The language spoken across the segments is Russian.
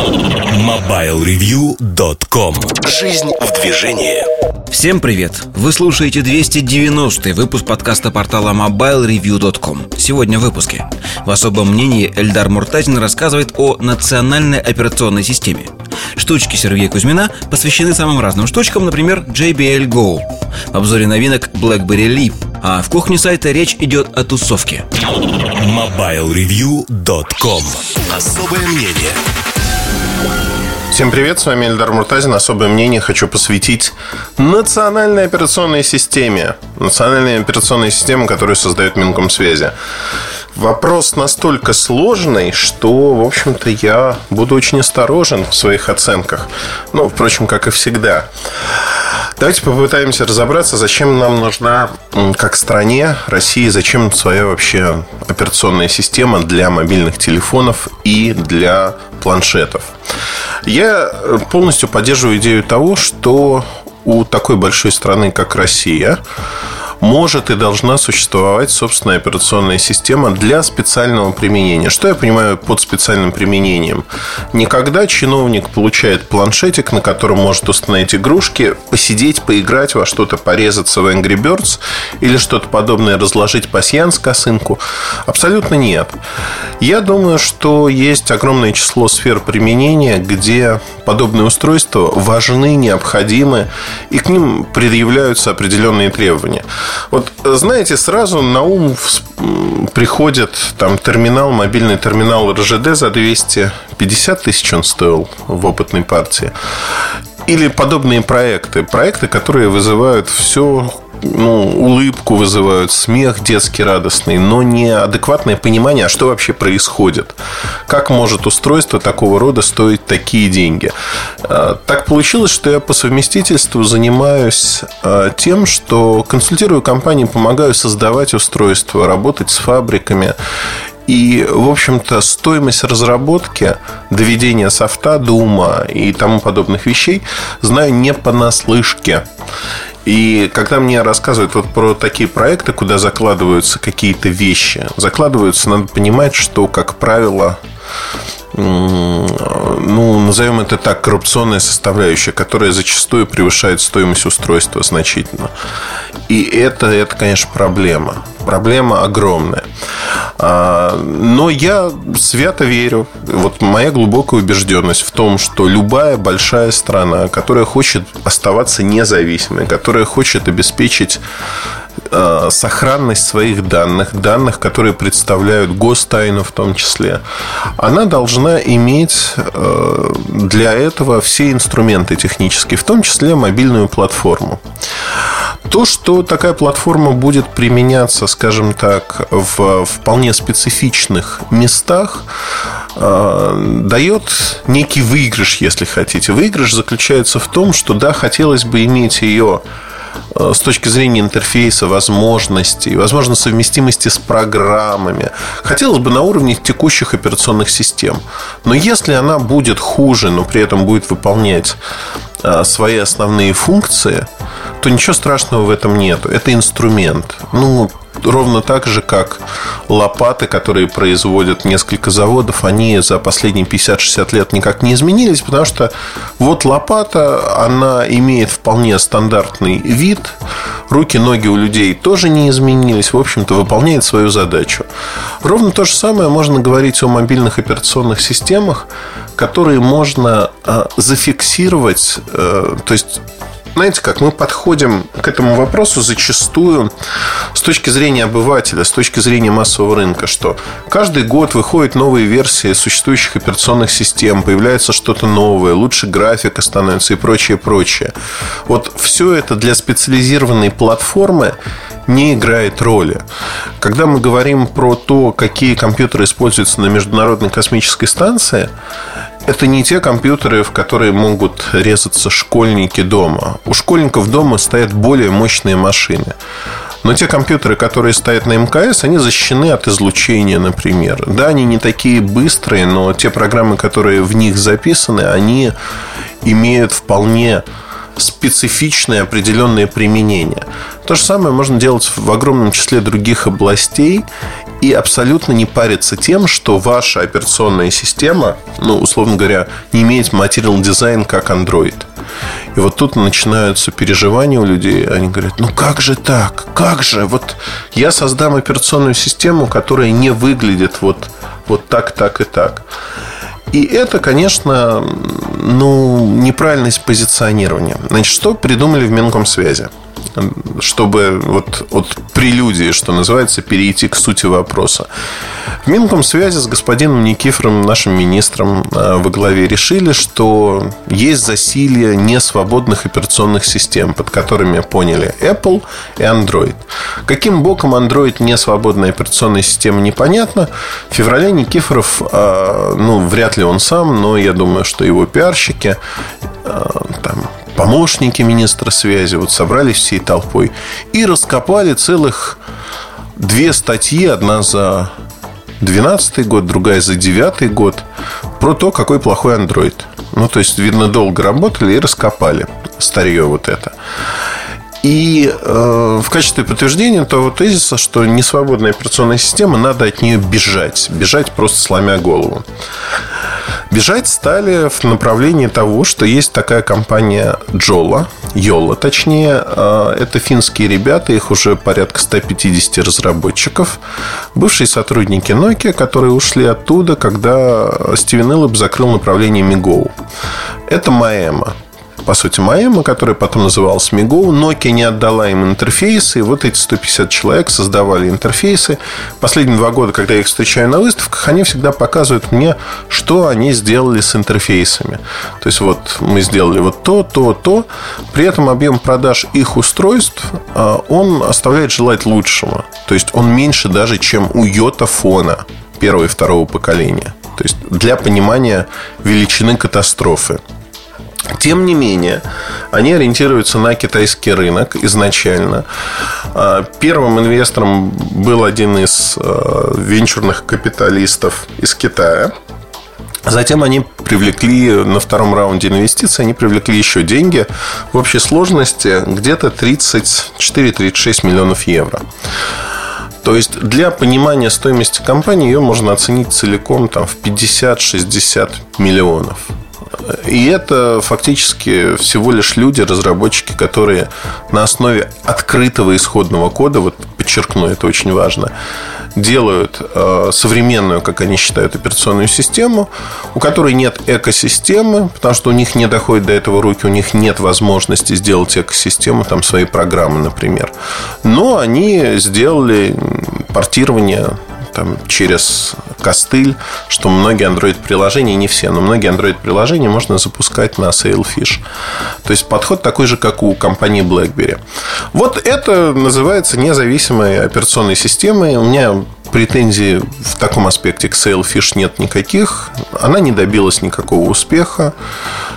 MobileReview.com Жизнь в движении. Всем привет! Вы слушаете 290 выпуск подкаста портала MobileReview.com Сегодня в выпуске. В особом мнении Эльдар Муртазин рассказывает о национальной операционной системе. Штучки Сергея Кузьмина посвящены самым разным штучкам, например, JBL Go В обзоре новинок BlackBerry Leap а в кухне сайта речь идет о тусовке. MobileReview.com Особое мнение Всем привет, с вами Эльдар Муртазин. Особое мнение хочу посвятить национальной операционной системе. Национальной операционной системе, которую создает Минкомсвязи. Вопрос настолько сложный, что, в общем-то, я буду очень осторожен в своих оценках. Ну, впрочем, как и всегда. Давайте попытаемся разобраться, зачем нам нужна, как стране России, зачем своя вообще операционная система для мобильных телефонов и для планшетов. Я полностью поддерживаю идею того, что у такой большой страны, как Россия, может и должна существовать собственная операционная система для специального применения. Что я понимаю под специальным применением? Никогда чиновник получает планшетик, на котором может установить игрушки, посидеть, поиграть во что-то, порезаться в Angry Birds или что-то подобное, разложить пасьянс косынку. Абсолютно нет. Я думаю, что есть огромное число сфер применения, где подобные устройства важны, необходимы, и к ним предъявляются определенные требования. Вот, знаете, сразу на ум приходит там терминал, мобильный терминал РЖД за 250 тысяч он стоил в опытной партии. Или подобные проекты. Проекты, которые вызывают все ну, улыбку вызывают, смех детский радостный, но не адекватное понимание, а что вообще происходит. Как может устройство такого рода стоить такие деньги? А, так получилось, что я по совместительству занимаюсь а, тем, что консультирую компании, помогаю создавать устройства, работать с фабриками. И, в общем-то, стоимость разработки, доведения софта до ума и тому подобных вещей знаю не понаслышке. И когда мне рассказывают вот про такие проекты, куда закладываются какие-то вещи, закладываются, надо понимать, что, как правило, ну, назовем это так, коррупционная составляющая, которая зачастую превышает стоимость устройства значительно. И это, это конечно, проблема. Проблема огромная. А, но я свято верю, вот моя глубокая убежденность в том, что любая большая страна, которая хочет оставаться независимой, которая хочет обеспечить сохранность своих данных, данных, которые представляют гостайну в том числе, она должна иметь а, для этого все инструменты технические, в том числе мобильную платформу. То, что такая платформа будет применяться, скажем так, в вполне специфичных местах, э, дает некий выигрыш, если хотите. Выигрыш заключается в том, что да, хотелось бы иметь ее э, с точки зрения интерфейса, возможностей, возможно, совместимости с программами. Хотелось бы на уровне текущих операционных систем. Но если она будет хуже, но при этом будет выполнять э, свои основные функции, то ничего страшного в этом нет. Это инструмент. Ну, ровно так же, как лопаты, которые производят несколько заводов, они за последние 50-60 лет никак не изменились, потому что вот лопата, она имеет вполне стандартный вид, руки, ноги у людей тоже не изменились, в общем-то, выполняет свою задачу. Ровно то же самое можно говорить о мобильных операционных системах, которые можно а, зафиксировать, э, то есть знаете как, мы подходим к этому вопросу зачастую с точки зрения обывателя, с точки зрения массового рынка, что каждый год выходят новые версии существующих операционных систем, появляется что-то новое, лучше графика становится и прочее, прочее. Вот все это для специализированной платформы не играет роли. Когда мы говорим про то, какие компьютеры используются на Международной космической станции, это не те компьютеры, в которые могут резаться школьники дома. У школьников дома стоят более мощные машины. Но те компьютеры, которые стоят на МКС, они защищены от излучения, например. Да, они не такие быстрые, но те программы, которые в них записаны, они имеют вполне специфичные определенные применения. То же самое можно делать в огромном числе других областей. И абсолютно не париться тем, что ваша операционная система, ну, условно говоря, не имеет материал дизайн как Android. И вот тут начинаются переживания у людей. Они говорят, ну как же так? Как же? Вот я создам операционную систему, которая не выглядит вот, вот так, так и так. И это, конечно, ну, неправильность позиционирования. Значит, что придумали в Минкомсвязи? Чтобы вот от прелюдии, что называется, перейти к сути вопроса. В Минкомсвязи с господином Никифором, нашим министром э, во главе, решили, что есть засилье несвободных операционных систем, под которыми поняли Apple и Android. Каким боком Android не свободная операционная система, непонятно. В феврале Никифоров, э, ну, вряд ли он сам, но я думаю, что его пиарщики э, там, помощники министра связи вот собрались всей толпой и раскопали целых две статьи, одна за 2012 год, другая за 2009 год, про то, какой плохой Android. Ну, то есть, видно, долго работали и раскопали старье вот это. И э, в качестве подтверждения того тезиса, что несвободная операционная система, надо от нее бежать. Бежать просто сломя голову. Бежать стали в направлении того, что есть такая компания Джола, Йола точнее. Э, это финские ребята, их уже порядка 150 разработчиков. Бывшие сотрудники Nokia, которые ушли оттуда, когда Стивен Иллоп закрыл направление Мигоу. Это Маэма по сути, Маэма, которая потом называлась Мигоу. Nokia не отдала им интерфейсы. И вот эти 150 человек создавали интерфейсы. Последние два года, когда я их встречаю на выставках, они всегда показывают мне, что они сделали с интерфейсами. То есть, вот мы сделали вот то, то, то. При этом объем продаж их устройств, а, он оставляет желать лучшего. То есть, он меньше даже, чем у Йота фона первого и второго поколения. То есть, для понимания величины катастрофы. Тем не менее, они ориентируются на китайский рынок изначально. А, первым инвестором был один из а, венчурных капиталистов из Китая. Затем они привлекли на втором раунде инвестиций, они привлекли еще деньги в общей сложности где-то 34-36 миллионов евро. То есть для понимания стоимости компании ее можно оценить целиком там, в 50-60 миллионов. И это фактически всего лишь люди, разработчики, которые на основе открытого исходного кода, вот подчеркну, это очень важно, делают э, современную, как они считают, операционную систему, у которой нет экосистемы, потому что у них не доходит до этого руки, у них нет возможности сделать экосистему, там свои программы, например. Но они сделали портирование там, через костыль, что многие Android-приложения, не все, но многие Android-приложения можно запускать на Sailfish. То есть подход такой же, как у компании BlackBerry. Вот это называется независимой операционной системой. У меня претензий в таком аспекте к Sailfish нет никаких. Она не добилась никакого успеха.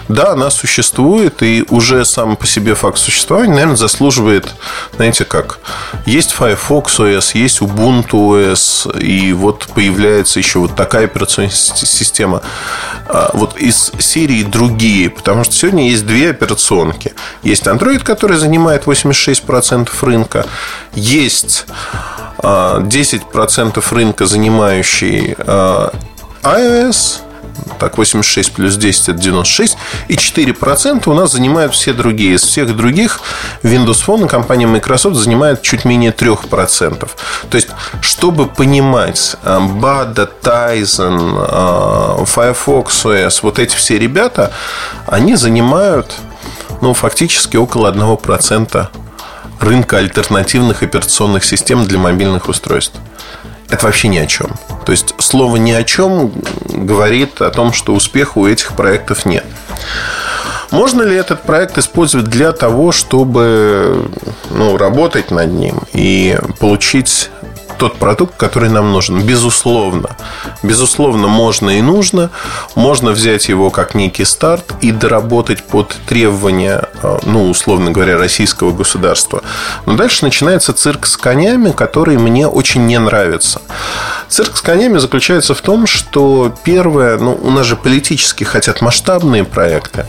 Да, она существует, и уже сам по себе факт существования, наверное, заслуживает, знаете как, есть Firefox OS, есть Ubuntu OS, и вот появляется еще вот такая операционная система. А, вот из серии другие, потому что сегодня есть две операционки. Есть Android, который занимает 86% рынка, есть 10% а, рынка, занимающий а, iOS, так, 86 плюс 10 это 96. И 4% у нас занимают все другие. Из всех других Windows Phone компания Microsoft занимает чуть менее 3%. То есть, чтобы понимать, Bada, Tizen, Firefox OS, вот эти все ребята, они занимают ну, фактически около 1% рынка альтернативных операционных систем для мобильных устройств. Это вообще ни о чем. То есть слово ни о чем говорит о том, что успеха у этих проектов нет. Можно ли этот проект использовать для того, чтобы ну, работать над ним и получить тот продукт, который нам нужен. Безусловно. Безусловно, можно и нужно. Можно взять его как некий старт и доработать под требования, э, ну, условно говоря, российского государства. Но дальше начинается цирк с конями, который мне очень не нравится. Цирк с конями заключается в том, что первое, ну, у нас же политически хотят масштабные проекты.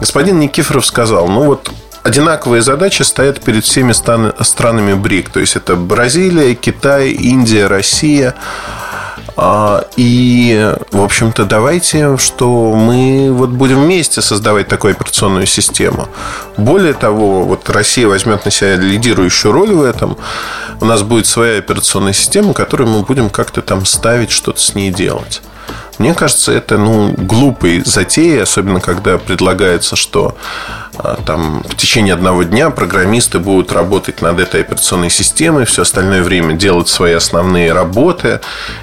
Господин Никифоров сказал, ну вот одинаковые задачи стоят перед всеми странами БРИК. То есть это Бразилия, Китай, Индия, Россия. А, и, в общем-то, давайте, что мы вот будем вместе создавать такую операционную систему. Более того, вот Россия возьмет на себя лидирующую роль в этом. У нас будет своя операционная система, которую мы будем как-то там ставить, что-то с ней делать. Мне кажется, это ну, глупый затея, особенно когда предлагается, что а, там в течение одного дня программисты будут работать над этой операционной системой, все остальное время делать свои основные работы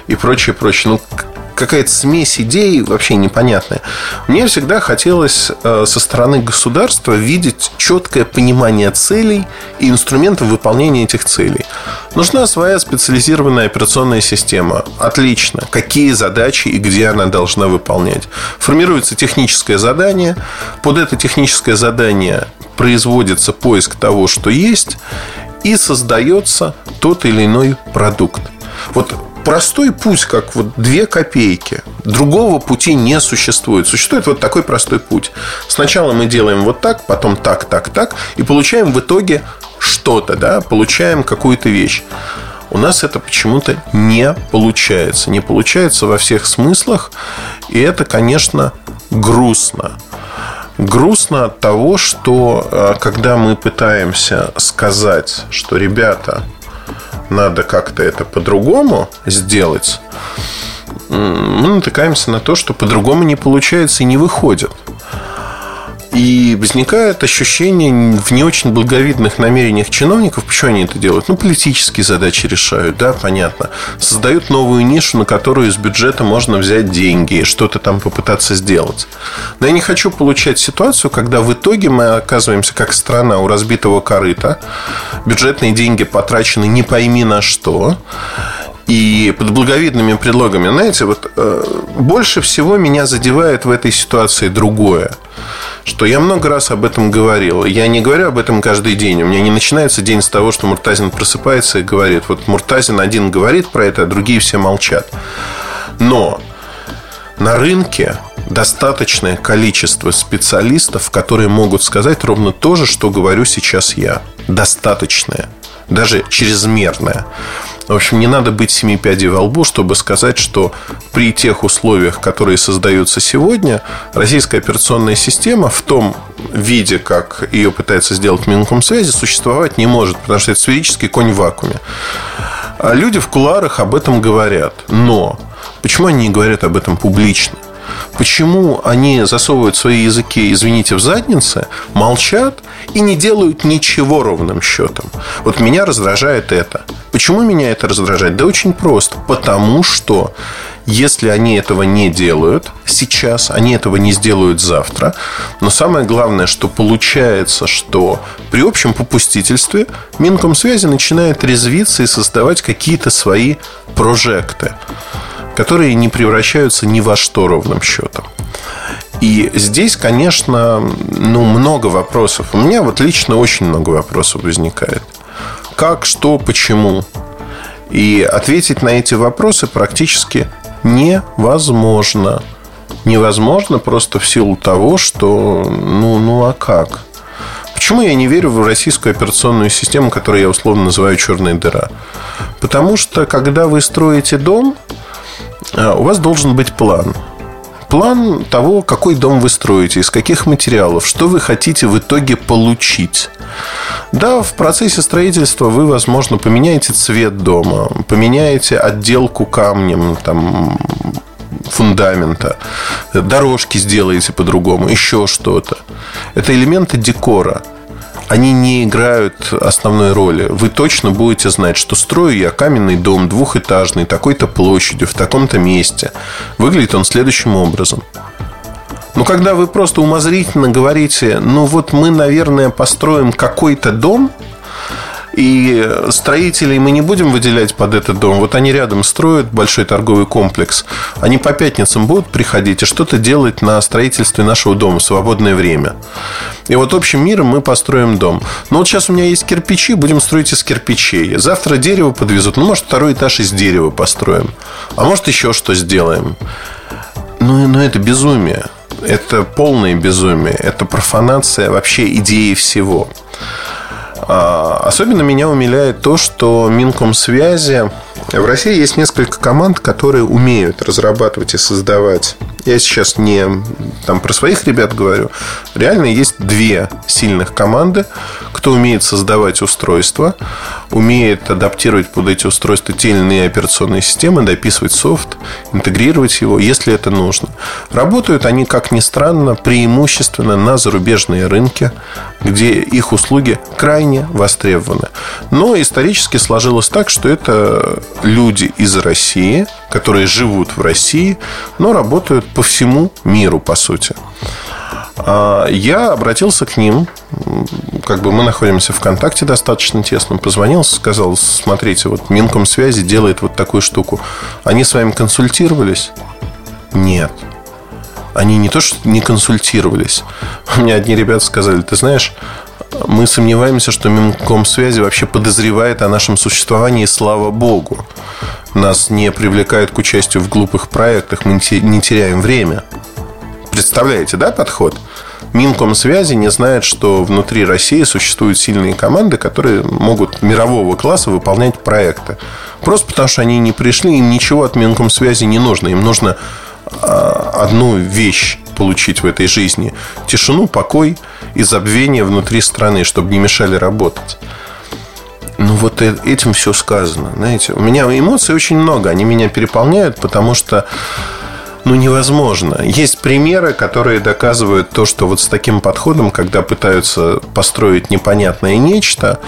и прочее, прочее. Ну, какая-то смесь идей вообще непонятная. Мне всегда хотелось э, со стороны государства видеть четкое понимание целей и инструментов выполнения этих целей. Нужна своя специализированная операционная система. Отлично. Какие задачи и где она должна выполнять. Формируется техническое задание. Под это техническое задание производится поиск того, что есть, и создается тот или иной продукт. Вот простой путь, как вот две копейки. Другого пути не существует. Существует вот такой простой путь. Сначала мы делаем вот так, потом так, так, так, и получаем в итоге что-то, да, получаем какую-то вещь. У нас это почему-то не получается. Не получается во всех смыслах. И это, конечно, грустно. Грустно от того, что э, когда мы пытаемся сказать, что ребята, надо как-то это по-другому сделать, мы натыкаемся на то, что по-другому не получается и не выходит. И возникает ощущение в не очень благовидных намерениях чиновников. Почему они это делают? Ну, политические задачи решают, да, понятно. Создают новую нишу, на которую из бюджета можно взять деньги и что-то там попытаться сделать. Но я не хочу получать ситуацию, когда в итоге мы оказываемся как страна у разбитого корыта. Бюджетные деньги потрачены не пойми на что. И под благовидными предлогами, знаете, вот э, больше всего меня задевает в этой ситуации другое что я много раз об этом говорил. Я не говорю об этом каждый день. У меня не начинается день с того, что Муртазин просыпается и говорит. Вот Муртазин один говорит про это, а другие все молчат. Но на рынке достаточное количество специалистов, которые могут сказать ровно то же, что говорю сейчас я. Достаточное. Даже чрезмерное. В общем, не надо быть семи пядей во лбу, чтобы сказать, что при тех условиях, которые создаются сегодня, российская операционная система в том виде, как ее пытается сделать Минкомсвязи, существовать не может, потому что это сферический конь в вакууме. А люди в куларах об этом говорят. Но почему они не говорят об этом публично? Почему они засовывают свои языки, извините, в задницы, молчат и не делают ничего ровным счетом? Вот меня раздражает это. Почему меня это раздражает? Да очень просто. Потому что если они этого не делают сейчас, они этого не сделают завтра. Но самое главное, что получается, что при общем попустительстве Минкомсвязи начинает резвиться и создавать какие-то свои прожекты которые не превращаются ни во что ровным счетом. И здесь, конечно, ну, много вопросов. У меня вот лично очень много вопросов возникает. Как, что, почему? И ответить на эти вопросы практически невозможно. Невозможно просто в силу того, что ну, ну а как? Почему я не верю в российскую операционную систему, которую я условно называю черная дыра? Потому что когда вы строите дом, у вас должен быть план. План того, какой дом вы строите, из каких материалов, что вы хотите в итоге получить. Да, в процессе строительства вы, возможно, поменяете цвет дома, поменяете отделку камнем, там, фундамента, дорожки сделаете по-другому, еще что-то. Это элементы декора – они не играют основной роли. Вы точно будете знать, что строю я каменный дом двухэтажный, такой-то площадью, в таком-то месте. Выглядит он следующим образом. Но когда вы просто умозрительно говорите, ну вот мы, наверное, построим какой-то дом – и строителей мы не будем выделять под этот дом. Вот они рядом строят большой торговый комплекс. Они по пятницам будут приходить и что-то делать на строительстве нашего дома в свободное время. И вот общим миром мы построим дом. Но вот сейчас у меня есть кирпичи, будем строить из кирпичей. Завтра дерево подвезут. Ну, может, второй этаж из дерева построим. А может, еще что сделаем. Ну, ну это безумие. это полное безумие, это профанация вообще идеи всего. А, особенно меня умиляет то, что Минкомсвязи в России есть несколько команд, которые умеют разрабатывать и создавать. Я сейчас не там, про своих ребят говорю. Реально есть две сильных команды, кто умеет создавать устройства, умеет адаптировать под эти устройства те или иные операционные системы, дописывать софт, интегрировать его, если это нужно. Работают они, как ни странно, преимущественно на зарубежные рынки, где их услуги крайне востребованы. Но исторически сложилось так, что это люди из России, которые живут в России, но работают по всему миру, по сути. А, я обратился к ним, как бы мы находимся в контакте достаточно тесно, позвонил, сказал, смотрите, вот Минкомсвязи делает вот такую штуку. Они с вами консультировались? Нет. Они не то, что не консультировались. У меня одни ребята сказали, ты знаешь, мы сомневаемся, что Минкомсвязи вообще подозревает о нашем существовании, слава богу. Нас не привлекают к участию в глупых проектах, мы не теряем время. Представляете, да, подход? Минкомсвязи не знает, что внутри России существуют сильные команды, которые могут мирового класса выполнять проекты. Просто потому, что они не пришли, им ничего от Минкомсвязи не нужно. Им нужно а, одну вещь получить в этой жизни. Тишину, покой и забвение внутри страны, чтобы не мешали работать. Ну, вот э, этим все сказано. Знаете, у меня эмоций очень много. Они меня переполняют, потому что ну, невозможно. Есть примеры, которые доказывают то, что вот с таким подходом, когда пытаются построить непонятное нечто,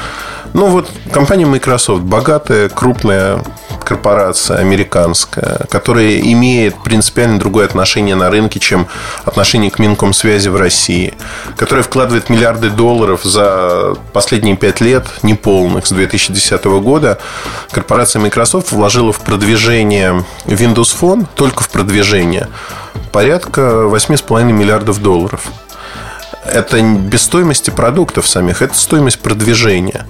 ну, вот компания Microsoft, богатая, крупная корпорация американская, которая имеет принципиально другое отношение на рынке, чем отношение к Минкомсвязи в России, которая вкладывает миллиарды долларов за последние пять лет, неполных, с 2010 года, корпорация Microsoft вложила в продвижение Windows Phone, только в продвижение, порядка 8,5 миллиардов долларов. Это без стоимости продуктов самих, это стоимость продвижения.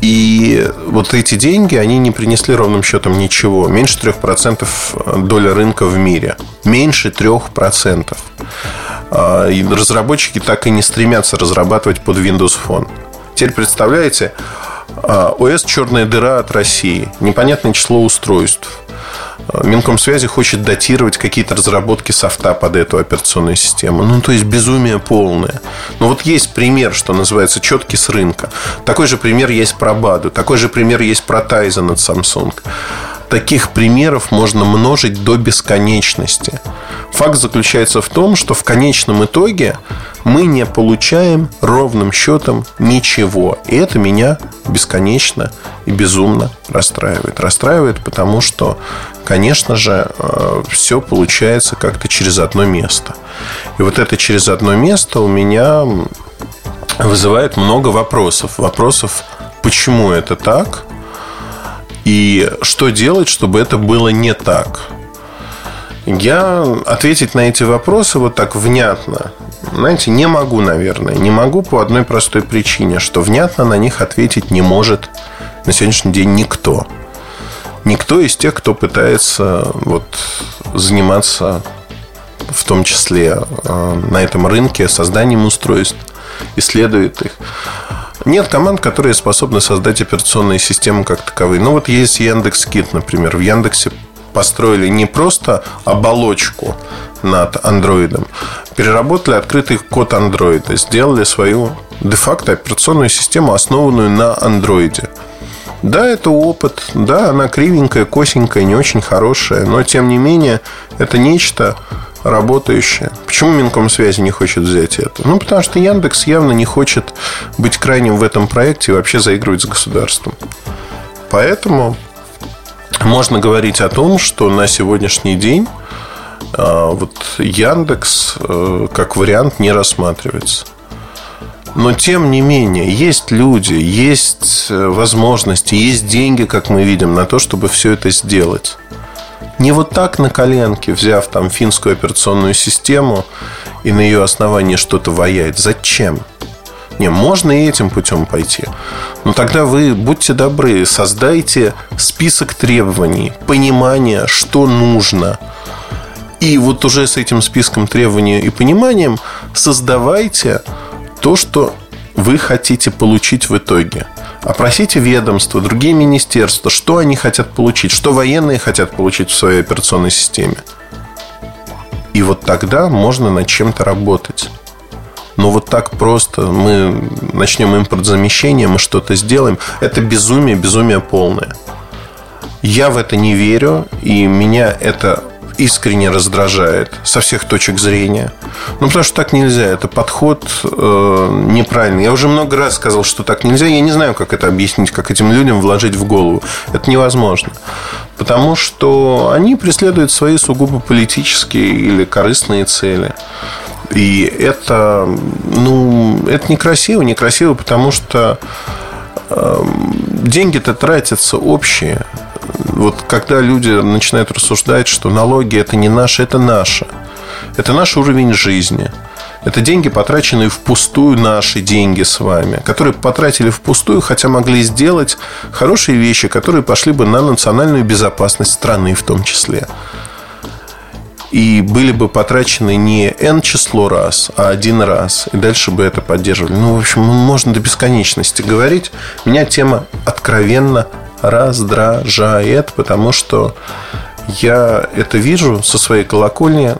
И вот эти деньги, они не принесли ровным счетом ничего. Меньше 3% доля рынка в мире. Меньше 3%. А, и разработчики так и не стремятся разрабатывать под Windows Phone. Теперь представляете, ОС а, черная дыра от России. Непонятное число устройств. Минкомсвязи хочет датировать какие-то разработки софта под эту операционную систему. Ну, то есть безумие полное. Но вот есть пример, что называется, четкий с рынка. Такой же пример есть про Баду. Такой же пример есть про Tizen от Samsung. Таких примеров можно множить до бесконечности. Факт заключается в том, что в конечном итоге мы не получаем ровным счетом ничего. И это меня бесконечно и безумно расстраивает. Расстраивает, потому что, конечно же, э, все получается как-то через одно место. И вот это через одно место у меня вызывает много вопросов. Вопросов, почему это так, и что делать, чтобы это было не так. Я ответить на эти вопросы вот так внятно, знаете, не могу, наверное. Не могу по одной простой причине, что внятно на них ответить не может на сегодняшний день никто. Никто из тех, кто пытается вот, заниматься в том числе э, на этом рынке созданием устройств, исследует их. Нет команд, которые способны создать операционные системы как таковые. Ну, вот есть Яндекс Кит, например. В Яндексе построили не просто оболочку над андроидом, переработали открытый код андроида, сделали свою де-факто операционную систему, основанную на андроиде. Да, это опыт, да, она кривенькая, косенькая, не очень хорошая, но тем не менее это нечто работающее. Почему Минкомсвязи не хочет взять это? Ну, потому что Яндекс явно не хочет быть крайним в этом проекте и вообще заигрывать с государством. Поэтому можно говорить о том, что на сегодняшний день а, вот Яндекс э, как вариант не рассматривается. Но тем не менее, есть люди, есть э, возможности, есть деньги, как мы видим, на то, чтобы все это сделать. Не вот так на коленке, взяв там финскую операционную систему и на ее основании что-то ваять. Зачем? Не, можно и этим путем пойти. Но тогда вы, будьте добры, создайте список требований, понимания, что нужно. И вот уже с этим списком требований и пониманием создавайте то, что вы хотите получить в итоге. Опросите ведомства, другие министерства, что они хотят получить, что военные хотят получить в своей операционной системе. И вот тогда можно над чем-то работать. Но вот так просто мы начнем импортзамещение, мы что-то сделаем. Это безумие, безумие полное. Я в это не верю, и меня это искренне раздражает со всех точек зрения. Ну, потому что так нельзя. Это подход э, неправильный. Я уже много раз сказал, что так нельзя. Я не знаю, как это объяснить, как этим людям вложить в голову. Это невозможно. Потому что они преследуют свои сугубо политические или корыстные цели. И это, ну, это некрасиво, некрасиво, потому что э, деньги-то тратятся общие вот когда люди начинают рассуждать, что налоги это не наши, это наше. Это наш уровень жизни. Это деньги, потраченные впустую, наши деньги с вами, которые потратили впустую, хотя могли сделать хорошие вещи, которые пошли бы на национальную безопасность страны в том числе. И были бы потрачены не N число раз, а один раз. И дальше бы это поддерживали. Ну, в общем, можно до бесконечности говорить. Меня тема откровенно раздражает, потому что я это вижу со своей колокольни,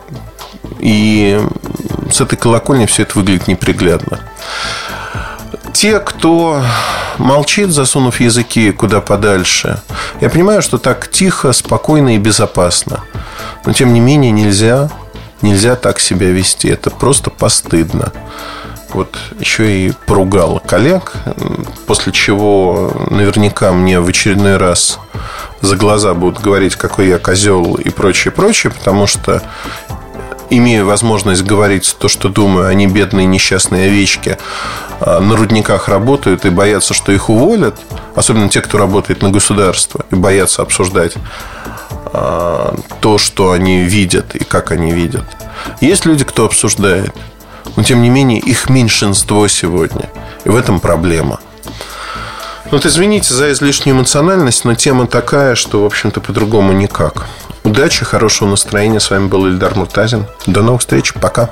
и с этой колокольни все это выглядит неприглядно. Те, кто молчит, засунув языки куда подальше, я понимаю, что так тихо, спокойно и безопасно. Но тем не менее нельзя, нельзя так себя вести. Это просто постыдно вот еще и поругал коллег, после чего наверняка мне в очередной раз за глаза будут говорить, какой я козел и прочее, прочее, потому что имею возможность говорить то, что думаю, они бедные несчастные овечки а, на рудниках работают и боятся, что их уволят, особенно те, кто работает на государство, и боятся обсуждать а, то, что они видят и как они видят. Есть люди, кто обсуждает. Но, тем не менее, их меньшинство сегодня. И в этом проблема. Вот извините за излишнюю эмоциональность, но тема такая, что, в общем-то, по-другому никак. Удачи, хорошего настроения. С вами был Ильдар Муртазин. До новых встреч. Пока.